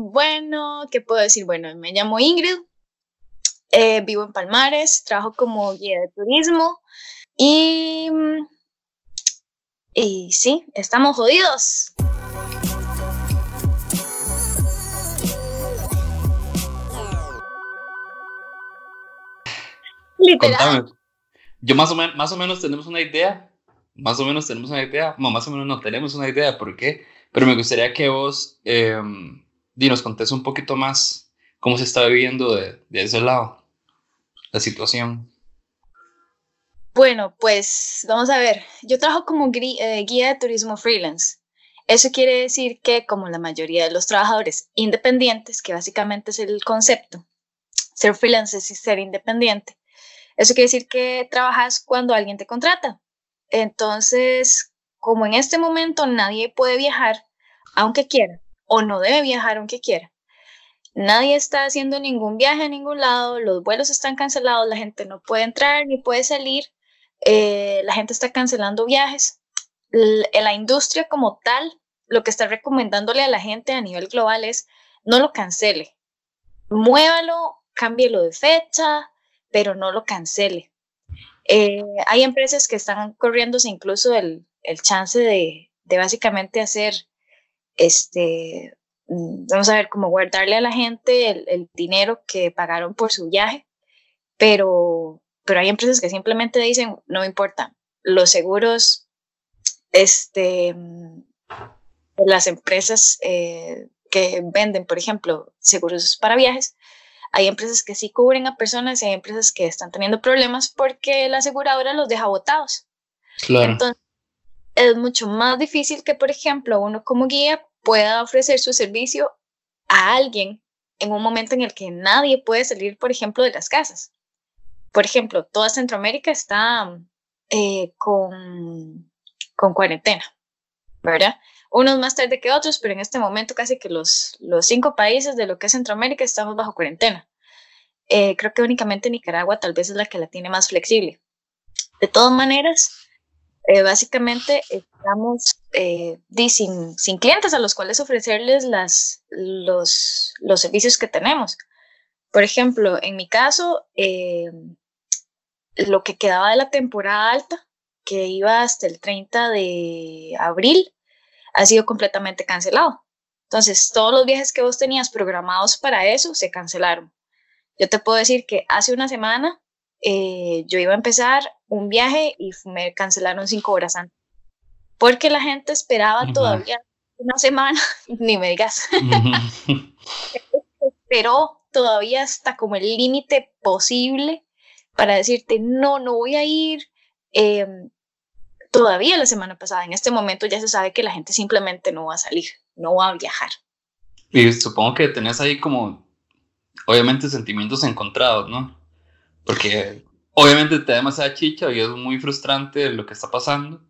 bueno, ¿qué puedo decir? Bueno, me llamo Ingrid, eh, vivo en Palmares, trabajo como guía de turismo y, y sí, estamos jodidos. Literal. Yo más o, menos, más o menos tenemos una idea, más o menos tenemos una idea, no, más o menos no tenemos una idea por qué, pero me gustaría que vos eh, nos contés un poquito más cómo se está viviendo de, de ese lado, la situación. Bueno, pues vamos a ver, yo trabajo como eh, guía de turismo freelance. Eso quiere decir que como la mayoría de los trabajadores independientes, que básicamente es el concepto, ser freelance es ser independiente, eso quiere decir que trabajas cuando alguien te contrata. Entonces, como en este momento nadie puede viajar aunque quiera, o no debe viajar aunque quiera, nadie está haciendo ningún viaje a ningún lado, los vuelos están cancelados, la gente no puede entrar ni puede salir, eh, la gente está cancelando viajes. la industria como tal, lo que está recomendándole a la gente a nivel global es no lo cancele, muévalo, cámbielo de fecha, pero no lo cancele. Eh, hay empresas que están corriéndose incluso el, el chance de, de, básicamente hacer, este, mm, vamos a ver, como guardarle a la gente el, el, dinero que pagaron por su viaje, pero, pero hay empresas que simplemente dicen, no importa, los seguros, este, mm, las empresas eh, que venden, por ejemplo, seguros para viajes, hay empresas que sí cubren a personas y hay empresas que están teniendo problemas porque la aseguradora los deja botados. Claro. Entonces, es mucho más difícil que, por ejemplo, uno como guía pueda ofrecer su servicio a alguien en un momento en el que nadie puede salir, por ejemplo, de las casas. Por ejemplo, toda Centroamérica está eh, con, con cuarentena, ¿verdad? unos más tarde que otros, pero en este momento casi que los, los cinco países de lo que es Centroamérica estamos bajo cuarentena. Eh, creo que únicamente Nicaragua tal vez es la que la tiene más flexible. De todas maneras, eh, básicamente estamos eh, sin, clientes a los cuales ofrecerles los, los servicios que tenemos. Por ejemplo, en mi caso, lo que quedaba de la temporada alta, que iba hasta el 30 de abril, ha sido completamente cancelado. Entonces, todos los viajes que vos tenías programados para eso se cancelaron. Yo te puedo decir que hace una semana eh, yo iba a empezar un viaje y me cancelaron cinco horas antes. Porque la gente esperaba todavía una semana, ni me digas. Esperó todavía hasta como el límite posible para decirte, no, no voy a ir. Eh, todavía la semana pasada, en este momento ya se sabe que la gente simplemente no va a salir, no va a viajar. Y supongo que tenés ahí como, obviamente, sentimientos encontrados, ¿no? Porque obviamente te da demasiada chicha y es muy frustrante lo que está pasando,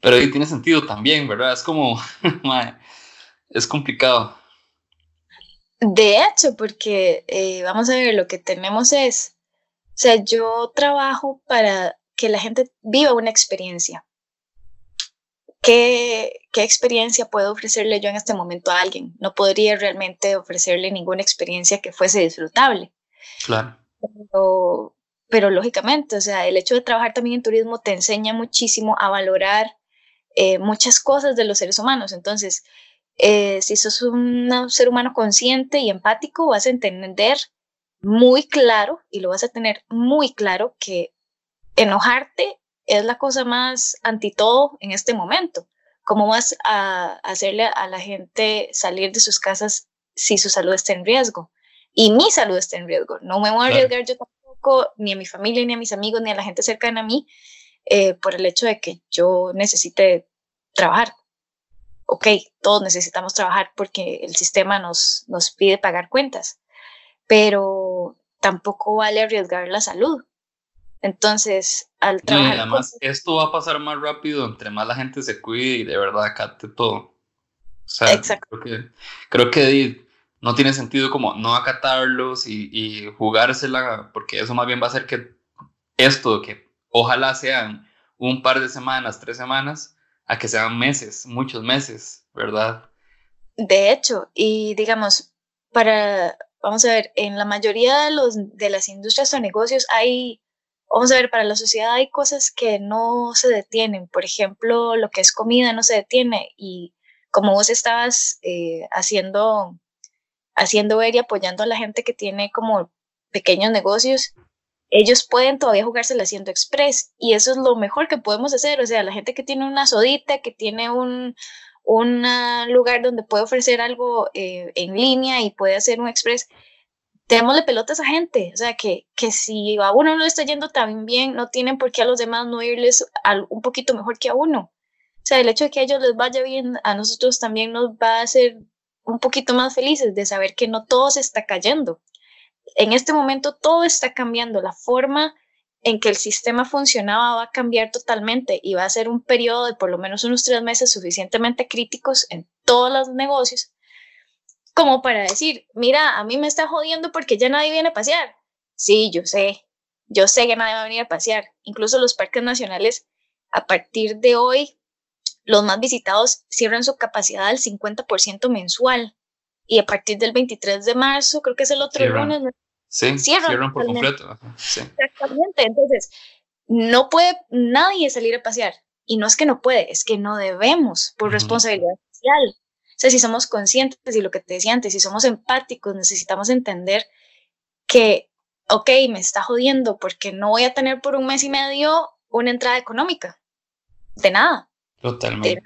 pero ahí tiene sentido también, ¿verdad? Es como, es complicado. De hecho, porque eh, vamos a ver, lo que tenemos es, o sea, yo trabajo para que la gente viva una experiencia. ¿Qué, ¿Qué, experiencia puedo ofrecerle yo en este momento a alguien? No podría realmente ofrecerle ninguna experiencia que fuese disfrutable. Claro. Pero, pero lógicamente, o sea, el hecho de trabajar también en turismo te enseña muchísimo a valorar eh, muchas cosas de los seres humanos. Entonces, eh, si sos un ser humano consciente y empático, vas a entender muy claro y lo vas a tener muy claro que enojarte es la cosa más anti todo en este momento. ¿Cómo vas a hacerle a la gente salir de sus casas si su salud está en riesgo? Y mi salud está en riesgo. No me voy a arriesgar yo ni a mi familia, ni a mis amigos, ni a la gente cercana a mí, eh, por el hecho de que yo necesite trabajar. Ok, todos necesitamos trabajar porque el sistema nos, nos pide pagar cuentas, pero tampoco vale arriesgar la salud entonces, al trabajar. Y además, esto va a pasar más rápido entre más la gente se cuide y de verdad acate todo. O sea, Exacto. creo que, creo que no tiene sentido como no acatarlos y, jugársela, porque eso más bien va a hacer que esto, que ojalá sean un par de semanas, tres semanas, a que sean meses, muchos meses, ¿verdad? De hecho, y digamos, para, vamos a ver, en la mayoría de, los, de las industrias o negocios hay, vamos a ver, para la sociedad hay cosas que no se detienen. Por ejemplo, lo que es comida no se detiene y como vos estabas eh, haciendo, haciendo ver y apoyando a la gente que tiene como pequeños negocios, ellos pueden todavía jugársela haciendo express y eso es lo mejor que podemos hacer. O sea, la gente que tiene una sodita, que tiene un, lugar donde puede ofrecer algo eh, en línea y puede hacer un express, démosle pelotas a esa gente. O sea, que, que si a uno no le está yendo tan bien, no tienen por qué a los demás no irles un poquito mejor que a uno. O sea, el hecho de que a ellos les vaya bien, a nosotros también nos va a hacer un poquito más felices de saber que no todo se está cayendo en este momento todo está cambiando, la forma en que el sistema funcionaba va a cambiar totalmente y va a ser un periodo de por lo menos unos tres meses suficientemente críticos en todos los negocios como para decir, mira, a mí me está jodiendo porque ya nadie viene a pasear. Sí, yo sé, yo sé que nadie va a venir a pasear. Incluso los parques nacionales, a partir de hoy, los más visitados cierran su capacidad al 50% mensual. Y a partir del 23 de marzo, creo que es el otro lunes, Sí, cierran, por completo. Exactamente. Entonces, no puede nadie salir a pasear. Y no es que no puede, es que no debemos por responsabilidad social. O sea, si somos conscientes y lo que te decía antes, si somos empáticos, necesitamos entender que, ok, me está jodiendo porque no voy a tener por un mes y medio una entrada económica. De nada. Totalmente.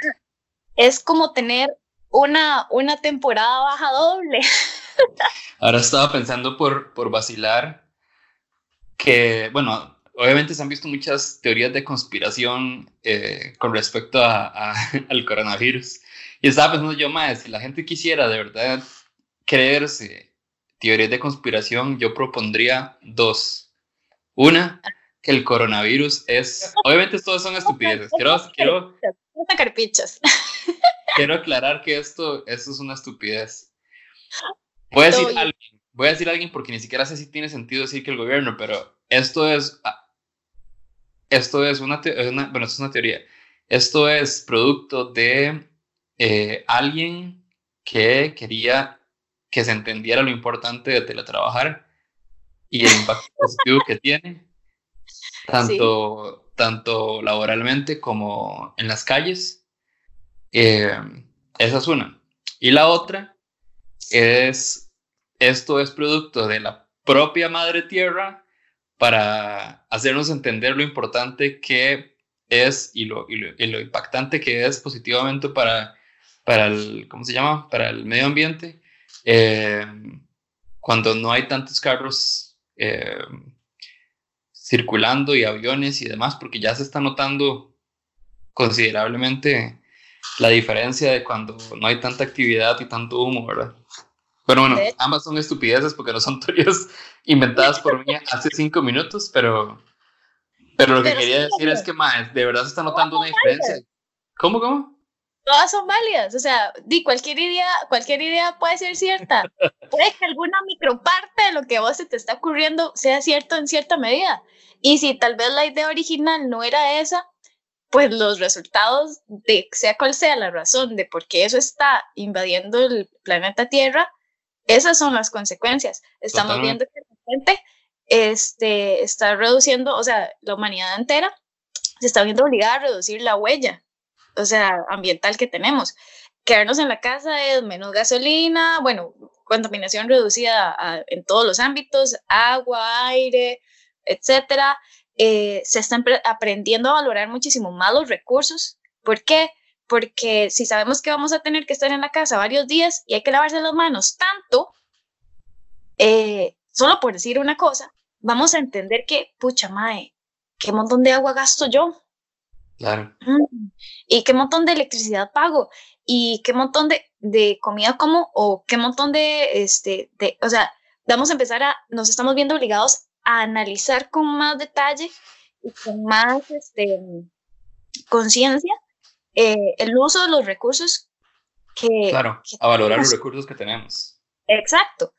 Es como tener una, una temporada baja doble. Ahora estaba pensando por, por vacilar que, bueno, obviamente se han visto muchas teorías de conspiración eh, con respecto a, al coronavirus. Y estaba pensando yo, más, si la gente quisiera de verdad creerse teorías de conspiración, yo propondría dos. Una, que el coronavirus es... Obviamente todos son estupideces. Quiero, quiero, quiero aclarar que esto, esto es una estupidez. Voy a, decir a alguien, voy a decir a alguien porque ni siquiera sé si tiene sentido decir que el gobierno, pero esto es, ah, esto es una, bueno, esto es una teoría. Esto es producto de eh, alguien que quería que se entendiera lo importante de teletrabajar y el impacto positivo que tiene, tanto, tanto laboralmente como en las calles. Eh, esa es una. Y la otra es, esto es producto de la propia madre tierra para hacernos entender lo importante que es y lo, y lo, impactante que es positivamente para, para el, ¿cómo se llama? Para el medio ambiente. Eh, cuando no hay tantos carros eh, circulando y aviones y demás, porque ya se está notando considerablemente la diferencia de cuando no hay tanta actividad y tanto humo, ¿verdad? Bueno, bueno, ambas son estupideces porque no son teorías inventadas por mí hace cinco minutos, pero, pero lo que quería decir es que, más de verdad se está notando una diferencia. ¿Cómo, cómo? Todas son válidas, o sea, di, cualquier idea, cualquier idea puede ser cierta. puede que alguna microparte de lo que a vos se te está ocurriendo sea cierto en cierta medida. Y si tal vez la idea original no era esa, pues los resultados de sea cual sea la razón de por qué eso está invadiendo el planeta Tierra, esas son las consecuencias. Estamos viendo que la gente este, está reduciendo, o sea, la humanidad entera se está viendo obligada a reducir la huella, o sea, ambiental que tenemos. Quedarnos en la casa es menos gasolina, bueno, contaminación reducida en todos los ámbitos, agua, aire, etcétera. Eh, se están aprendiendo a valorar muchísimo más los recursos. ¿Por qué? Porque si sabemos que vamos a tener que estar en la casa varios días y hay que lavarse las manos tanto, eh, solo por decir una cosa, vamos a entender que, pucha mae, qué montón de agua gasto yo. Claro. Y qué montón de electricidad pago. Y qué montón de, de comida como, o qué montón de, este, de, o sea, vamos a empezar a, nos estamos viendo obligados a analizar con más detalle y con más este, conciencia eh, el uso de los recursos que... Claro, a valorar los recursos que tenemos. Exacto.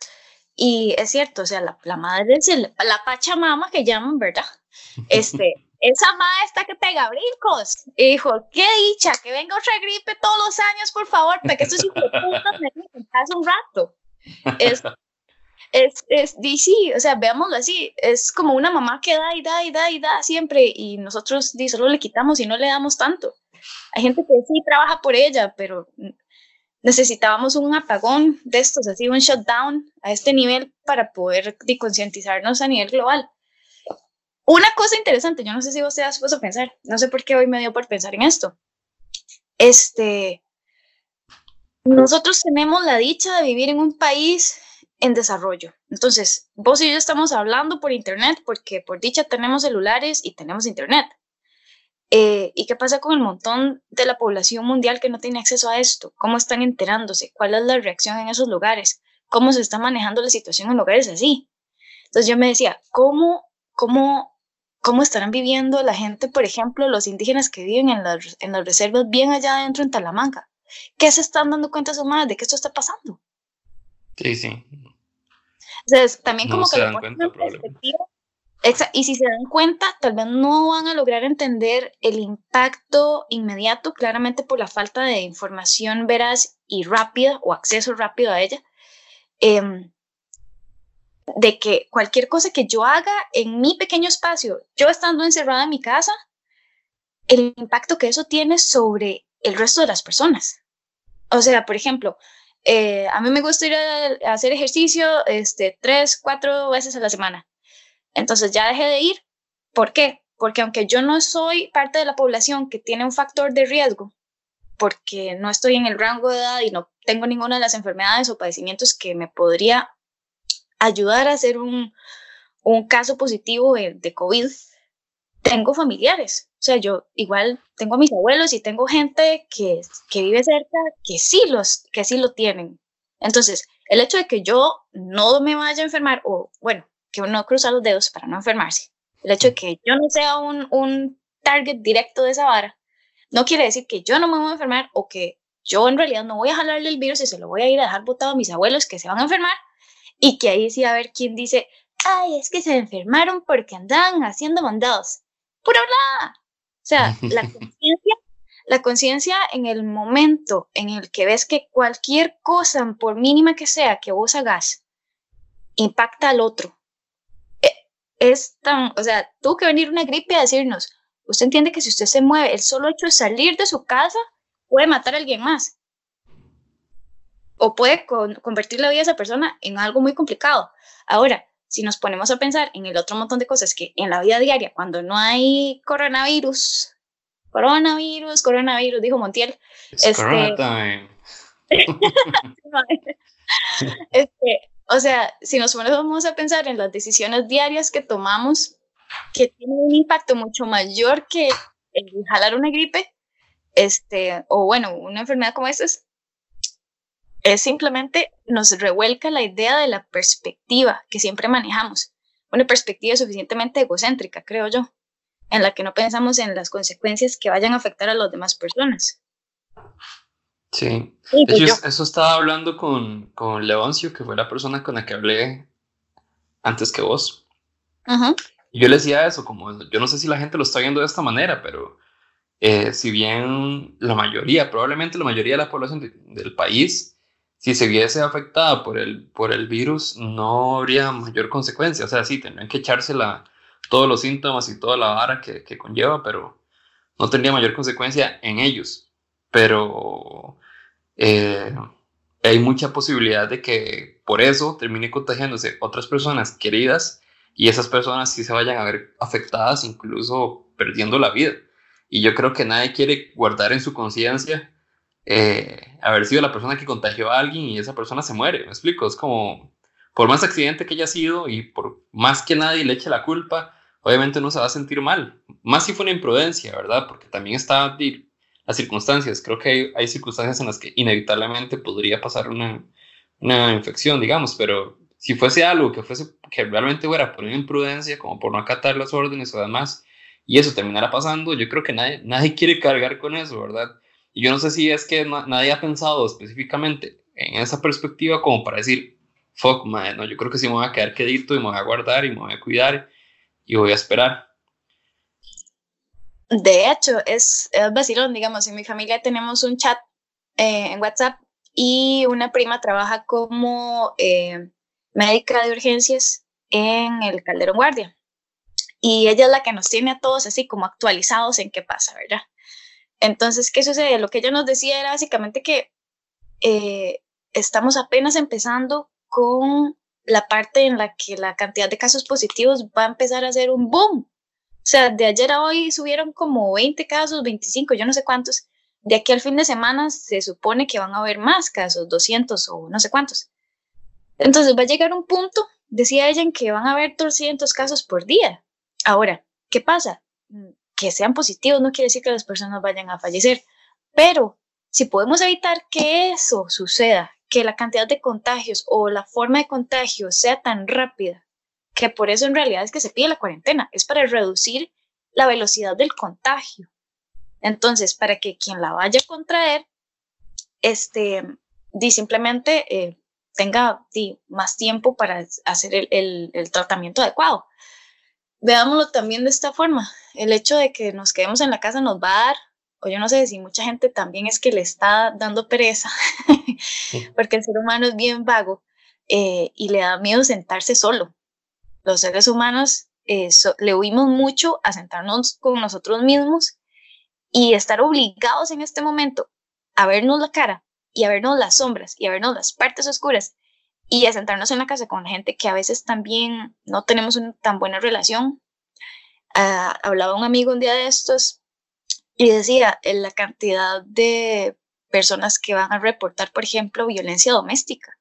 Y es cierto, o sea, la, la madre, la Pachamama que llaman, ¿verdad? Este, esa madre está que pega brincos. Y dijo, qué dicha, que venga otra gripe todos los años, por favor, para que estos hijos me hace un rato. Es, es, es, sí, o sea, veámoslo así, es como una mamá que da y da y da y da siempre y nosotros di, solo le quitamos y no le damos tanto. Hay gente que sí trabaja por ella, pero necesitábamos un apagón de estos, así un shutdown a este nivel para poder concientizarnos a nivel global. Una cosa interesante, yo no sé si vos te has puesto a pensar, no sé por qué hoy me dio por pensar en esto. Este, nosotros tenemos la dicha de vivir en un país en desarrollo. Entonces, vos y yo estamos hablando por internet porque por dicha tenemos celulares y tenemos internet. Eh, ¿Y qué pasa con el montón de la población mundial que no tiene acceso a esto? ¿Cómo están enterándose? ¿Cuál es la reacción en esos lugares? ¿Cómo se está manejando la situación en lugares así? Entonces yo me decía, ¿cómo, cómo, cómo estarán viviendo la gente, por ejemplo, los indígenas que viven en las, en las reservas bien allá adentro en Talamanca? ¿Qué se están dando cuenta sus madres de que esto está pasando? Sí, sí. Entonces, también como que... y si se dan cuenta, tal vez no van a lograr entender el impacto inmediato, claramente por la falta de información veraz y rápida o acceso rápido a ella, em, de que cualquier cosa que yo haga en mi pequeño espacio, yo estando encerrada en mi casa, el impacto que eso tiene sobre el resto de las personas. O sea, por ejemplo, eh, a mí me gusta ir a, hacer ejercicio este, tres, cuatro veces a la semana. Entonces ya dejé de ir. ¿Por qué? Porque aunque yo no soy parte de la población que tiene un factor de riesgo, porque no estoy en el rango de edad y no tengo ninguna de las enfermedades o padecimientos que me podría ayudar a hacer un, un caso positivo de, de COVID, tengo familiares. O sea, yo igual tengo a mis abuelos y tengo gente que, que vive cerca que sí, los, que sí lo tienen. Entonces, el hecho de que yo no me vaya a enfermar, o bueno, que uno cruza los dedos para no enfermarse, el hecho de que yo no sea un, un target directo de esa vara, no quiere decir que yo no me voy a enfermar o que yo en realidad no voy a jalarle el virus y se lo voy a ir a dejar botado a mis abuelos que se van a enfermar y que ahí sí a ver quién dice, ay, es que se enfermaron porque andaban haciendo mandados. Pura hablada. O sea, la conciencia, la conciencia en el momento en el que ves que cualquier cosa, por mínima que sea, que vos hagas, impacta al otro. E, es tan, o sea, tuvo que venir una gripe a decirnos, usted entiende que si usted se mueve, el solo hecho de salir de su casa puede matar a alguien más. O puede convertir la vida de esa persona en algo muy complicado. Ahora, si nos ponemos a pensar en el otro montón de cosas que en la vida diaria, cuando no hay coronavirus, coronavirus, coronavirus, dijo Montiel. Este, este, o sea, si nos ponemos a pensar en las decisiones diarias que tomamos, que tienen un impacto mucho mayor que el jalar una gripe, este, o bueno, una enfermedad como esta, es simplemente nos revuelca la idea de la perspectiva que siempre manejamos, una perspectiva suficientemente egocéntrica, creo yo, en la que no pensamos en las consecuencias que vayan a afectar a las demás personas. Sí, pues eso estaba hablando con, con Leoncio, que fue la persona con la que hablé antes que vos. Yo le decía eso, como yo no sé si la gente lo está viendo de esta manera, pero eh, si bien la mayoría, probablemente la mayoría de la población del país si se viese afectada por el, por el virus, no habría mayor consecuencia. O sea, sí, tendrían que echarse todos los síntomas y toda la vara que, que, conlleva, pero no tendría mayor consecuencia en ellos. Pero eh, hay mucha posibilidad de que por eso termine contagiándose otras personas queridas y esas personas sí se vayan a ver afectadas, incluso perdiendo la vida. Y yo creo que nadie quiere guardar en su conciencia eh, haber sido la persona que contagió a alguien y esa persona se muere, me explico, es como, por más accidente que haya sido y por más que nadie le eche la culpa, obviamente no se va a sentir mal, más si fue una imprudencia, ¿verdad? Porque también está las circunstancias, creo que hay, circunstancias en las que inevitablemente podría pasar una, una infección, digamos, pero si fuese algo que fuese que realmente fuera por una imprudencia, como por no acatar las órdenes o demás, y eso terminara pasando, yo creo que nadie, nadie quiere cargar con eso, ¿verdad? Y yo no sé si es que nadie ha pensado específicamente en esa perspectiva como para decir, fuck, man, no, yo creo que sí me voy a quedar quedito y me voy a guardar y me voy a cuidar y voy a esperar. De hecho, es, es vacilón, digamos, en mi familia tenemos un chat eh, en WhatsApp y una prima trabaja como eh, médica de urgencias en el Calderón Guardia. Y ella es la que nos tiene a todos así como actualizados en qué pasa, ¿verdad? Entonces, ¿qué sucede? Lo que ella nos decía era básicamente que eh, estamos apenas empezando con la parte en la que la cantidad de casos positivos va a empezar a hacer un boom. O sea, de ayer a hoy subieron como 20 casos, 25, yo no sé cuántos. De aquí al fin de semana se supone que van a haber más casos, 200 o no sé cuántos. Entonces va a llegar un punto, decía ella, en que van a haber 200 casos por día. Ahora, ¿qué pasa? Que sean positivos no quiere decir que las personas vayan a fallecer, pero si podemos evitar que eso suceda, que la cantidad de contagios o la forma de contagio sea tan rápida, que por eso en realidad es que se pide la cuarentena, es para reducir la velocidad del contagio. Entonces, para que quien la vaya a contraer, este, di simplemente eh, tenga más tiempo para hacer el, tratamiento adecuado. Veámoslo también de esta forma. El hecho de que nos quedemos en la casa nos va a dar, o yo no sé si mucha gente también es que le está dando pereza, porque el ser humano es bien vago eh, y le da miedo sentarse solo. Los seres humanos eh, le huimos mucho a sentarnos con nosotros mismos y estar obligados en este momento a vernos la cara y a vernos las sombras y a vernos las partes oscuras y a sentarnos en la casa con gente que a veces también no tenemos una tan buena relación. Uh, hablaba un amigo un día de estos y decía en la cantidad de personas que van a reportar, por ejemplo, violencia doméstica.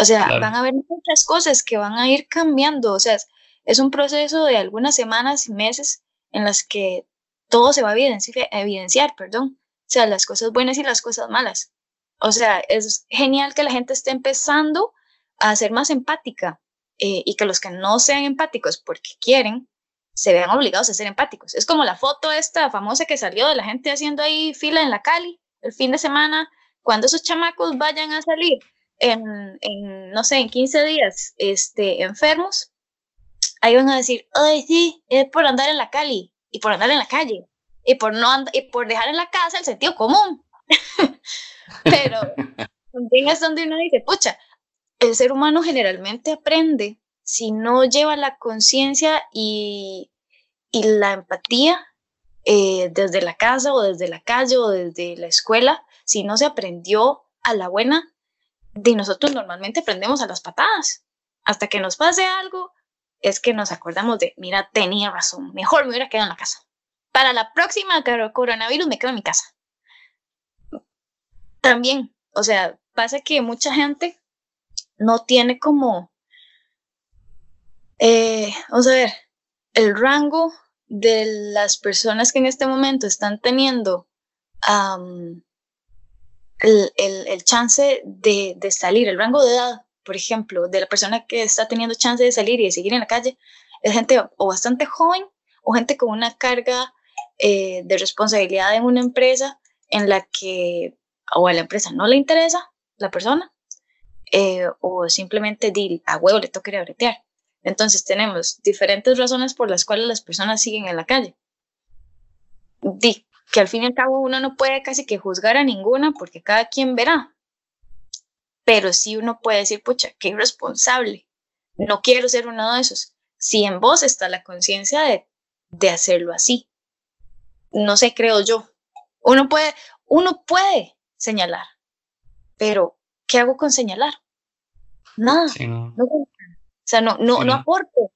O sea, van a haber muchas cosas que van a ir cambiando. O sea, es un proceso de algunas semanas y meses en las que todo se va a evidenciar, evidenciar, perdón. O sea, las cosas buenas y las cosas malas. O sea, es genial que la gente esté empezando a ser más empática eh, y que los que no sean empáticos porque quieren, se vean obligados a ser empáticos. Es como la foto esta famosa que salió de la gente haciendo ahí fila en la Cali el fin de semana, cuando esos chamacos vayan a salir en, en no sé, en 15 días este, enfermos, ahí van a decir, ay, sí, es por andar en la Cali y por andar en la calle y por, no y por dejar en la casa el sentido común. Pero también es donde uno dice, pucha, el ser humano generalmente aprende si no lleva la conciencia y, y, la empatía eh, desde la casa o desde la calle o desde la escuela, si no se aprendió a la buena, de nosotros normalmente aprendemos a las patadas. Hasta que nos pase algo, es que nos acordamos de, mira, tenía razón, mejor me hubiera quedado en la casa. Para la próxima coronavirus me quedo en mi casa. También, o sea, pasa que mucha gente no tiene como, eh, vamos a ver, el rango de las personas que en este momento están teniendo el, el, chance de, de, salir, el rango de edad por ejemplo, de la persona que está teniendo chance de salir y de seguir en la calle, es gente o bastante joven o gente con una carga eh, de responsabilidad en una empresa en la que o a la empresa no le interesa la persona eh, o simplemente a huevo le toca ir a bretear. Entonces tenemos diferentes razones por las cuales las personas siguen en la calle. Di, que al fin y al cabo uno no puede casi que juzgar a ninguna porque cada quien verá pero sí uno puede decir, pucha, qué irresponsable, no quiero ser uno de esos. Si en vos está la conciencia de, de hacerlo así, no sé, creo yo. Uno puede, uno puede señalar, pero ¿qué hago con señalar? Nada. no. o sea, no, no, no aporto.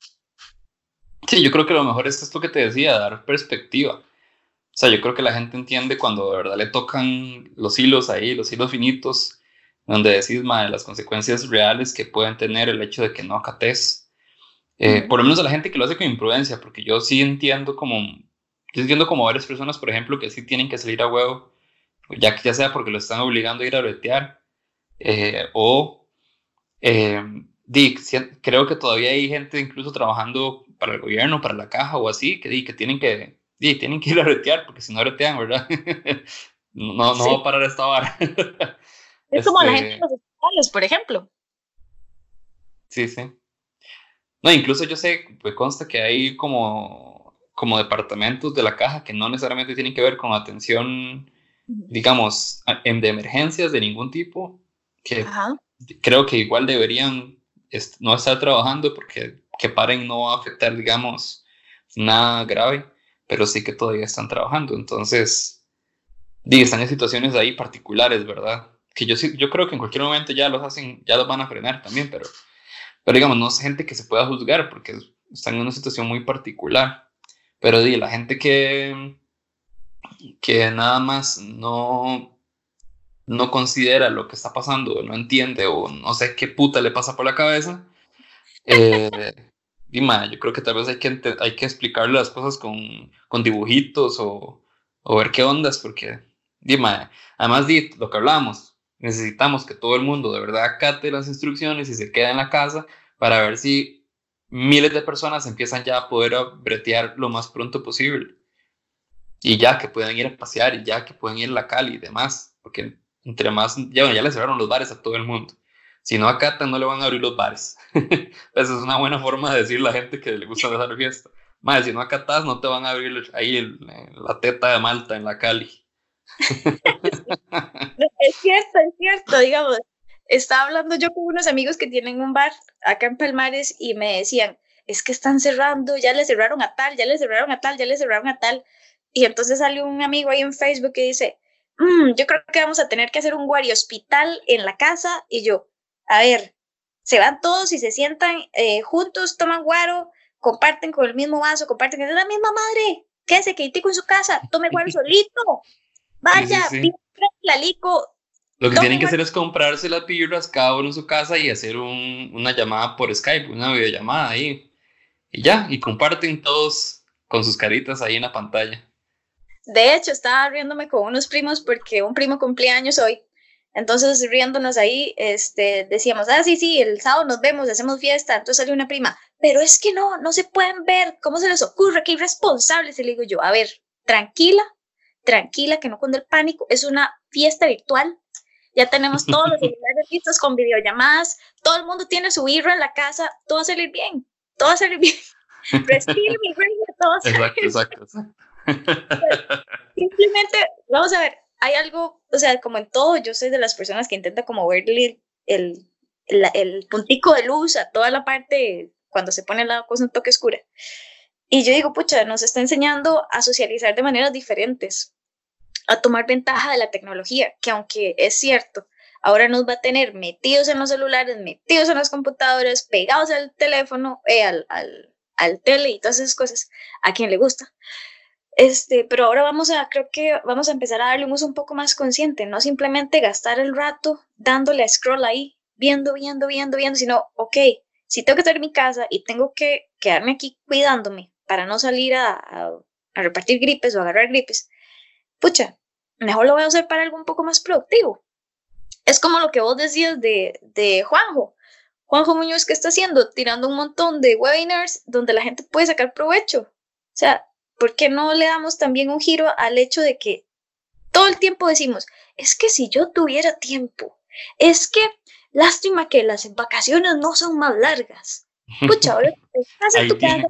Sí, yo creo que lo mejor es esto que te decía, dar perspectiva. O sea, yo creo que la gente entiende cuando de verdad le tocan los hilos ahí, los hilos finitos, donde decís, de las consecuencias reales que pueden tener el hecho de que no acates, eh, por lo menos a la gente que lo hace con imprudencia, porque yo sí entiendo como, yo entiendo como varias personas, por ejemplo, que sí tienen que salir a huevo, ya que ya sea porque lo están obligando a ir a bretear, eh, o eh, Dick, creo que todavía hay gente incluso trabajando para el gobierno, para la caja o así, que, que tienen que, tienen que ir a bretear, porque si no bretean, ¿verdad? no, no va a parar esta vara. Es como la gente de los hospitales, por ejemplo. Sí, sí. No, incluso yo sé, pues consta que hay como como departamentos de la caja que no necesariamente tienen que ver con atención, digamos, en de emergencias de ningún tipo, que creo que igual deberían no estar trabajando porque que paren no va a afectar, digamos, nada grave, pero sí que todavía están trabajando. Entonces, están en situaciones ahí particulares, ¿verdad? Que yo, yo creo que en cualquier momento ya los hacen, ya los van a frenar también, pero, pero digamos, no es gente que se pueda juzgar porque están en una situación muy particular. Pero di, la gente que, que nada más no, no considera lo que está pasando, no entiende o no sé qué puta le pasa por la cabeza, eh, yo creo que tal vez hay que, hay que explicarle las cosas con, con dibujitos o, o, ver qué ondas, porque, Dima, además de lo que hablamos, necesitamos que todo el mundo de verdad acate las instrucciones y se quede en la casa para ver si miles de personas empiezan ya a poder bretear lo más pronto posible. Y ya que puedan ir a pasear y ya que pueden ir a la Cali y demás, porque entre más, ya, ya le cerraron los bares a todo el mundo. Si no acatan, no le van a abrir los bares. Esa es una buena forma de decir la gente que le gusta dejar fiesta. Si no acatas, no te van a abrir ahí la teta de Malta en la Cali. es cierto, es cierto, digamos. Estaba hablando yo con unos amigos que tienen un bar acá en Palmares y me decían, es que están cerrando, ya le cerraron a tal, ya le cerraron a tal, ya le cerraron a tal. Y entonces salió un amigo ahí en Facebook que dice, mm, yo creo que vamos a tener que hacer un guardia hospital en la casa. Y yo, a ver, se van todos y se sientan eh, juntos, toman guaro, comparten con el mismo vaso, comparten con la misma madre. Quédese tico en su casa, tome guaro solito. Vaya, sí, la lico. Lo que tienen que hacer es comprarse las birras cada uno en su casa y hacer un, una llamada por Skype, una videollamada ahí. Y ya, y comparten todos con sus caritas ahí en la pantalla. De hecho, estaba riéndome con unos primos porque un primo cumplía años hoy entonces, riéndonos ahí, este, decíamos, ah, sí, sí, el sábado nos vemos, hacemos fiesta. Entonces salió una prima, pero es que no, no se pueden ver. ¿Cómo se les ocurre? Qué irresponsables. Y le digo yo, a ver, tranquila, tranquila, que no con el pánico. Es una fiesta virtual. Ya tenemos todos los celulares listos con videollamadas. Todo el mundo tiene su birra en la casa. Todo va a salir bien. Todo va a salir bien. Respire, mi reina, todo va a salir Exacto, exacto, exacto. Simplemente, vamos a ver, hay algo, o sea, como en todo, yo soy de las personas que intenta como verle el, el, el puntico de luz a toda la parte cuando se pone la cosa un toque oscura. Y yo digo, pucha, nos está enseñando a socializar de maneras diferentes, a tomar ventaja de la tecnología, que aunque es cierto, ahora nos va a tener metidos en los celulares, metidos en las computadoras, pegados al teléfono, eh, al, al, al tele y todas esas cosas, a quien le gusta. Este, pero ahora vamos a, creo que vamos a empezar a darle un uso un poco más consciente, no simplemente gastar el rato dándole a scroll ahí, viendo, viendo, viendo, viendo, sino, ok, si tengo que estar en mi casa y tengo que quedarme aquí cuidándome para no salir a, repartir gripes o agarrar gripes, pucha, mejor lo voy a hacer para algo un poco más productivo. Es como lo que vos decías de, de Juanjo. Juanjo Muñoz, ¿qué está haciendo? Tirando un montón de webinars donde la gente puede sacar provecho. O sea, ¿por qué no le damos también un giro al hecho de que todo el tiempo decimos, es que si yo tuviera tiempo, es que lástima que las vacaciones no son más largas. Pucha, ahora estás en tu casa,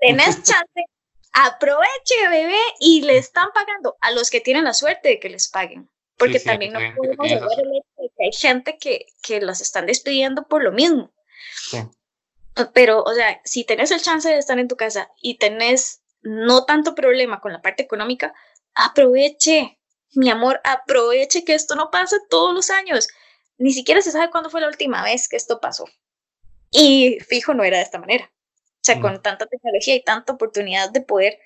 tenés chance, aproveche, bebé, y le están pagando a los que tienen la suerte de que les paguen. Porque también no podemos ver el hecho de que hay gente que, que las están despidiendo por lo mismo. Pero, o sea, si tenés el chance de estar en tu casa y tenés no tanto problema con la parte económica, aproveche, mi amor, aproveche que esto no pasa todos los años. Ni siquiera se sabe cuándo fue la última vez que esto pasó. Y fijo, no era de esta manera. O sea, con tanta tecnología y tanta oportunidad de poder,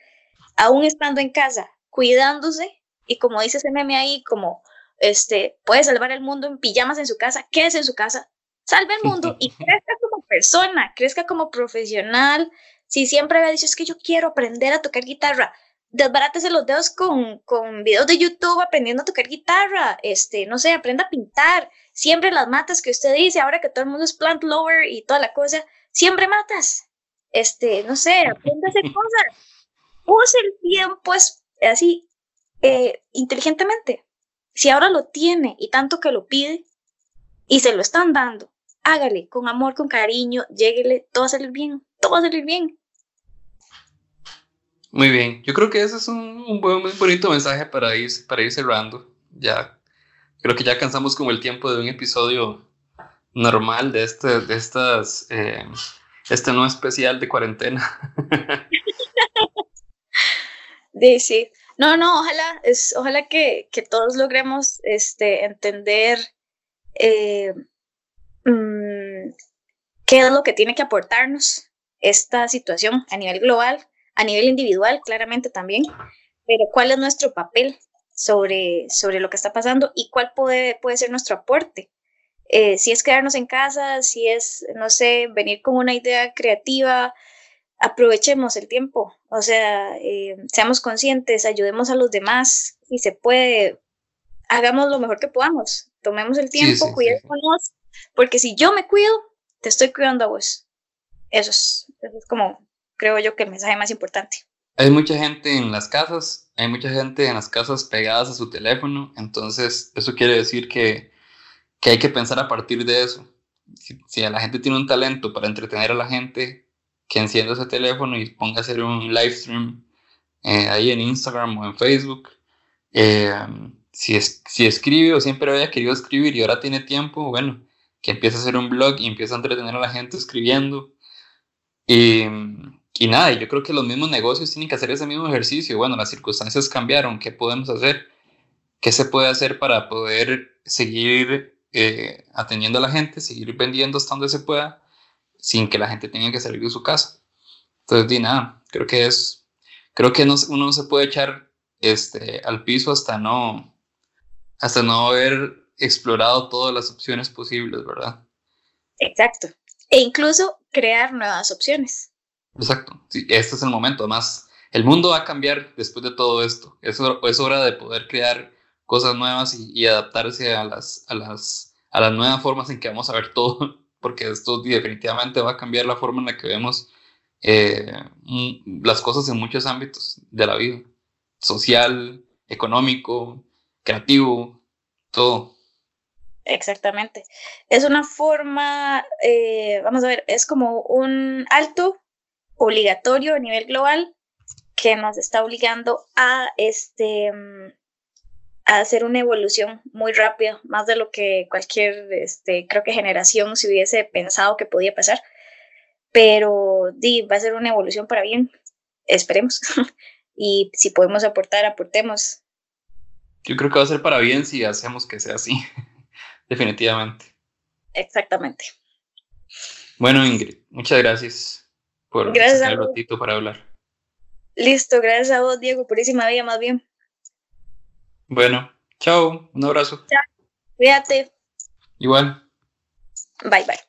aún estando en casa, cuidándose, y como dice ese meme ahí, como este, puede salvar el mundo en pijamas en su casa, quédese en su casa, salve el mundo y crezca como persona, crezca como profesional, si siempre había dicho, es que yo quiero aprender a tocar guitarra, desbarátese los dedos con, con videos de YouTube aprendiendo a tocar guitarra, este, no sé, aprenda a pintar, siempre las matas que usted dice, ahora que todo el mundo es plant lower y toda la cosa, siempre matas, este, no sé, aprenda a hacer cosas, use el tiempo es, así, eh, inteligentemente. Si ahora lo tiene y tanto que lo pide y se lo están dando, hágale con amor, con cariño, lléguele, todo va a salir bien, todo va a salir bien. Muy bien, yo creo que ese es un, un buen, muy bonito mensaje para ir, para ir cerrando. Ya, creo que ya alcanzamos como el tiempo de un episodio normal de, este, de estas, eh, este no especial de cuarentena. sí, sí. No, no, ojalá, es, ojalá que, que todos logremos este, entender eh, mm, qué es lo que tiene que aportarnos esta situación a nivel global, a nivel individual, claramente también, pero cuál es nuestro papel sobre, sobre lo que está pasando y cuál puede, puede ser nuestro aporte. Eh, si es quedarnos en casa, si es, no sé, venir con una idea creativa, aprovechemos el tiempo, o sea, eh, seamos conscientes, ayudemos a los demás, y se puede, hagamos lo mejor que podamos, tomemos el tiempo, cuidémonos, porque si yo me cuido, te estoy cuidando a vos. Eso es, eso es como, creo yo, que el mensaje más importante. Hay mucha gente en las casas, hay mucha gente en las casas pegadas a su teléfono, entonces eso quiere decir que, que hay que pensar a partir de eso. Si, si la gente tiene un talento para entretener a la gente, que encienda ese teléfono y ponga a hacer un live stream eh, ahí en Instagram o en Facebook. Eh, si, es, si escribe o siempre había querido escribir y ahora tiene tiempo, bueno, que empiece a hacer un blog y empiece a entretener a la gente escribiendo. Y, y nada, yo creo que los mismos negocios tienen que hacer ese mismo ejercicio. Bueno, las circunstancias cambiaron, ¿qué podemos hacer? ¿Qué se puede hacer para poder seguir eh, atendiendo a la gente, seguir vendiendo hasta donde se pueda? sin que la gente tenga que salir de su casa. Entonces, di nada, creo que es, creo que no, uno no se puede echar este, al piso hasta no, hasta no haber explorado todas las opciones posibles, ¿verdad? Exacto. E incluso crear nuevas opciones. Exacto. Sí, este es el momento. Además, el mundo va a cambiar después de todo esto. Es, es hora de poder crear cosas nuevas y, adaptarse a las, a, las, a las nuevas formas en que vamos a ver todo porque esto definitivamente va a cambiar la forma en la que vemos eh, las cosas en muchos ámbitos de la vida, social, económico, creativo, todo. Exactamente. Es una forma, eh, vamos a ver, es como un alto obligatorio a nivel global que nos está obligando a este a hacer una evolución muy rápida, más de lo que cualquier, este, creo que generación se hubiese pensado que podía pasar. Pero di, va a ser una evolución para bien, esperemos. y si podemos aportar, aportemos. Yo creo que va a ser para bien si hacemos que sea así, definitivamente. Exactamente. Bueno, Ingrid, muchas gracias por gracias el ratito para hablar. Listo, gracias a vos, Diego, purísima vida, más bien. Bueno, chao, un abrazo. Chao, cuídate. Igual. Bye, bye.